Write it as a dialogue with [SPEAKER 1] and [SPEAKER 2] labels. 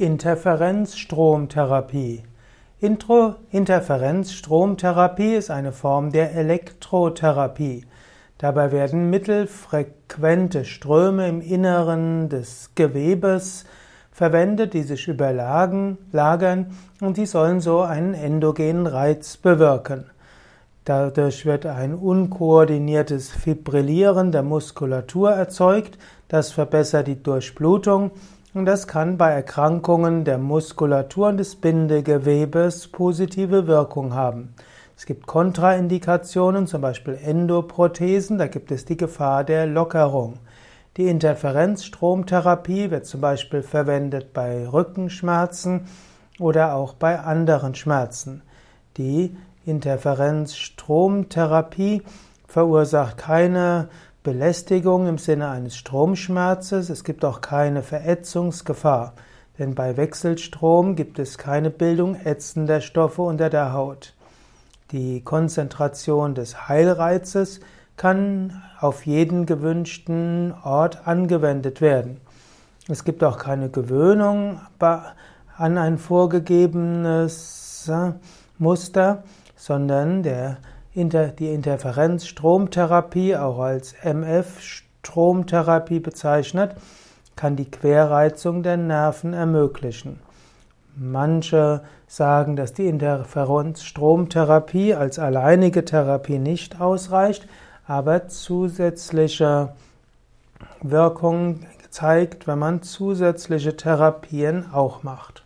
[SPEAKER 1] Interferenzstromtherapie. Intro Interferenzstromtherapie ist eine Form der Elektrotherapie. Dabei werden mittelfrequente Ströme im Inneren des Gewebes verwendet, die sich überlagern und die sollen so einen endogenen Reiz bewirken. Dadurch wird ein unkoordiniertes Fibrillieren der Muskulatur erzeugt, das verbessert die Durchblutung und das kann bei Erkrankungen der Muskulatur und des Bindegewebes positive Wirkung haben. Es gibt Kontraindikationen, zum Beispiel Endoprothesen, da gibt es die Gefahr der Lockerung. Die Interferenzstromtherapie wird zum Beispiel verwendet bei Rückenschmerzen oder auch bei anderen Schmerzen. Die Interferenzstromtherapie verursacht keine Belästigung im Sinne eines Stromschmerzes, es gibt auch keine Verätzungsgefahr, denn bei Wechselstrom gibt es keine Bildung ätzender Stoffe unter der Haut. Die Konzentration des Heilreizes kann auf jeden gewünschten Ort angewendet werden. Es gibt auch keine Gewöhnung an ein vorgegebenes äh, Muster, sondern der die Interferenzstromtherapie, auch als MF-Stromtherapie bezeichnet, kann die Querreizung der Nerven ermöglichen. Manche sagen, dass die Interferenzstromtherapie als alleinige Therapie nicht ausreicht, aber zusätzliche Wirkung zeigt, wenn man zusätzliche Therapien auch macht.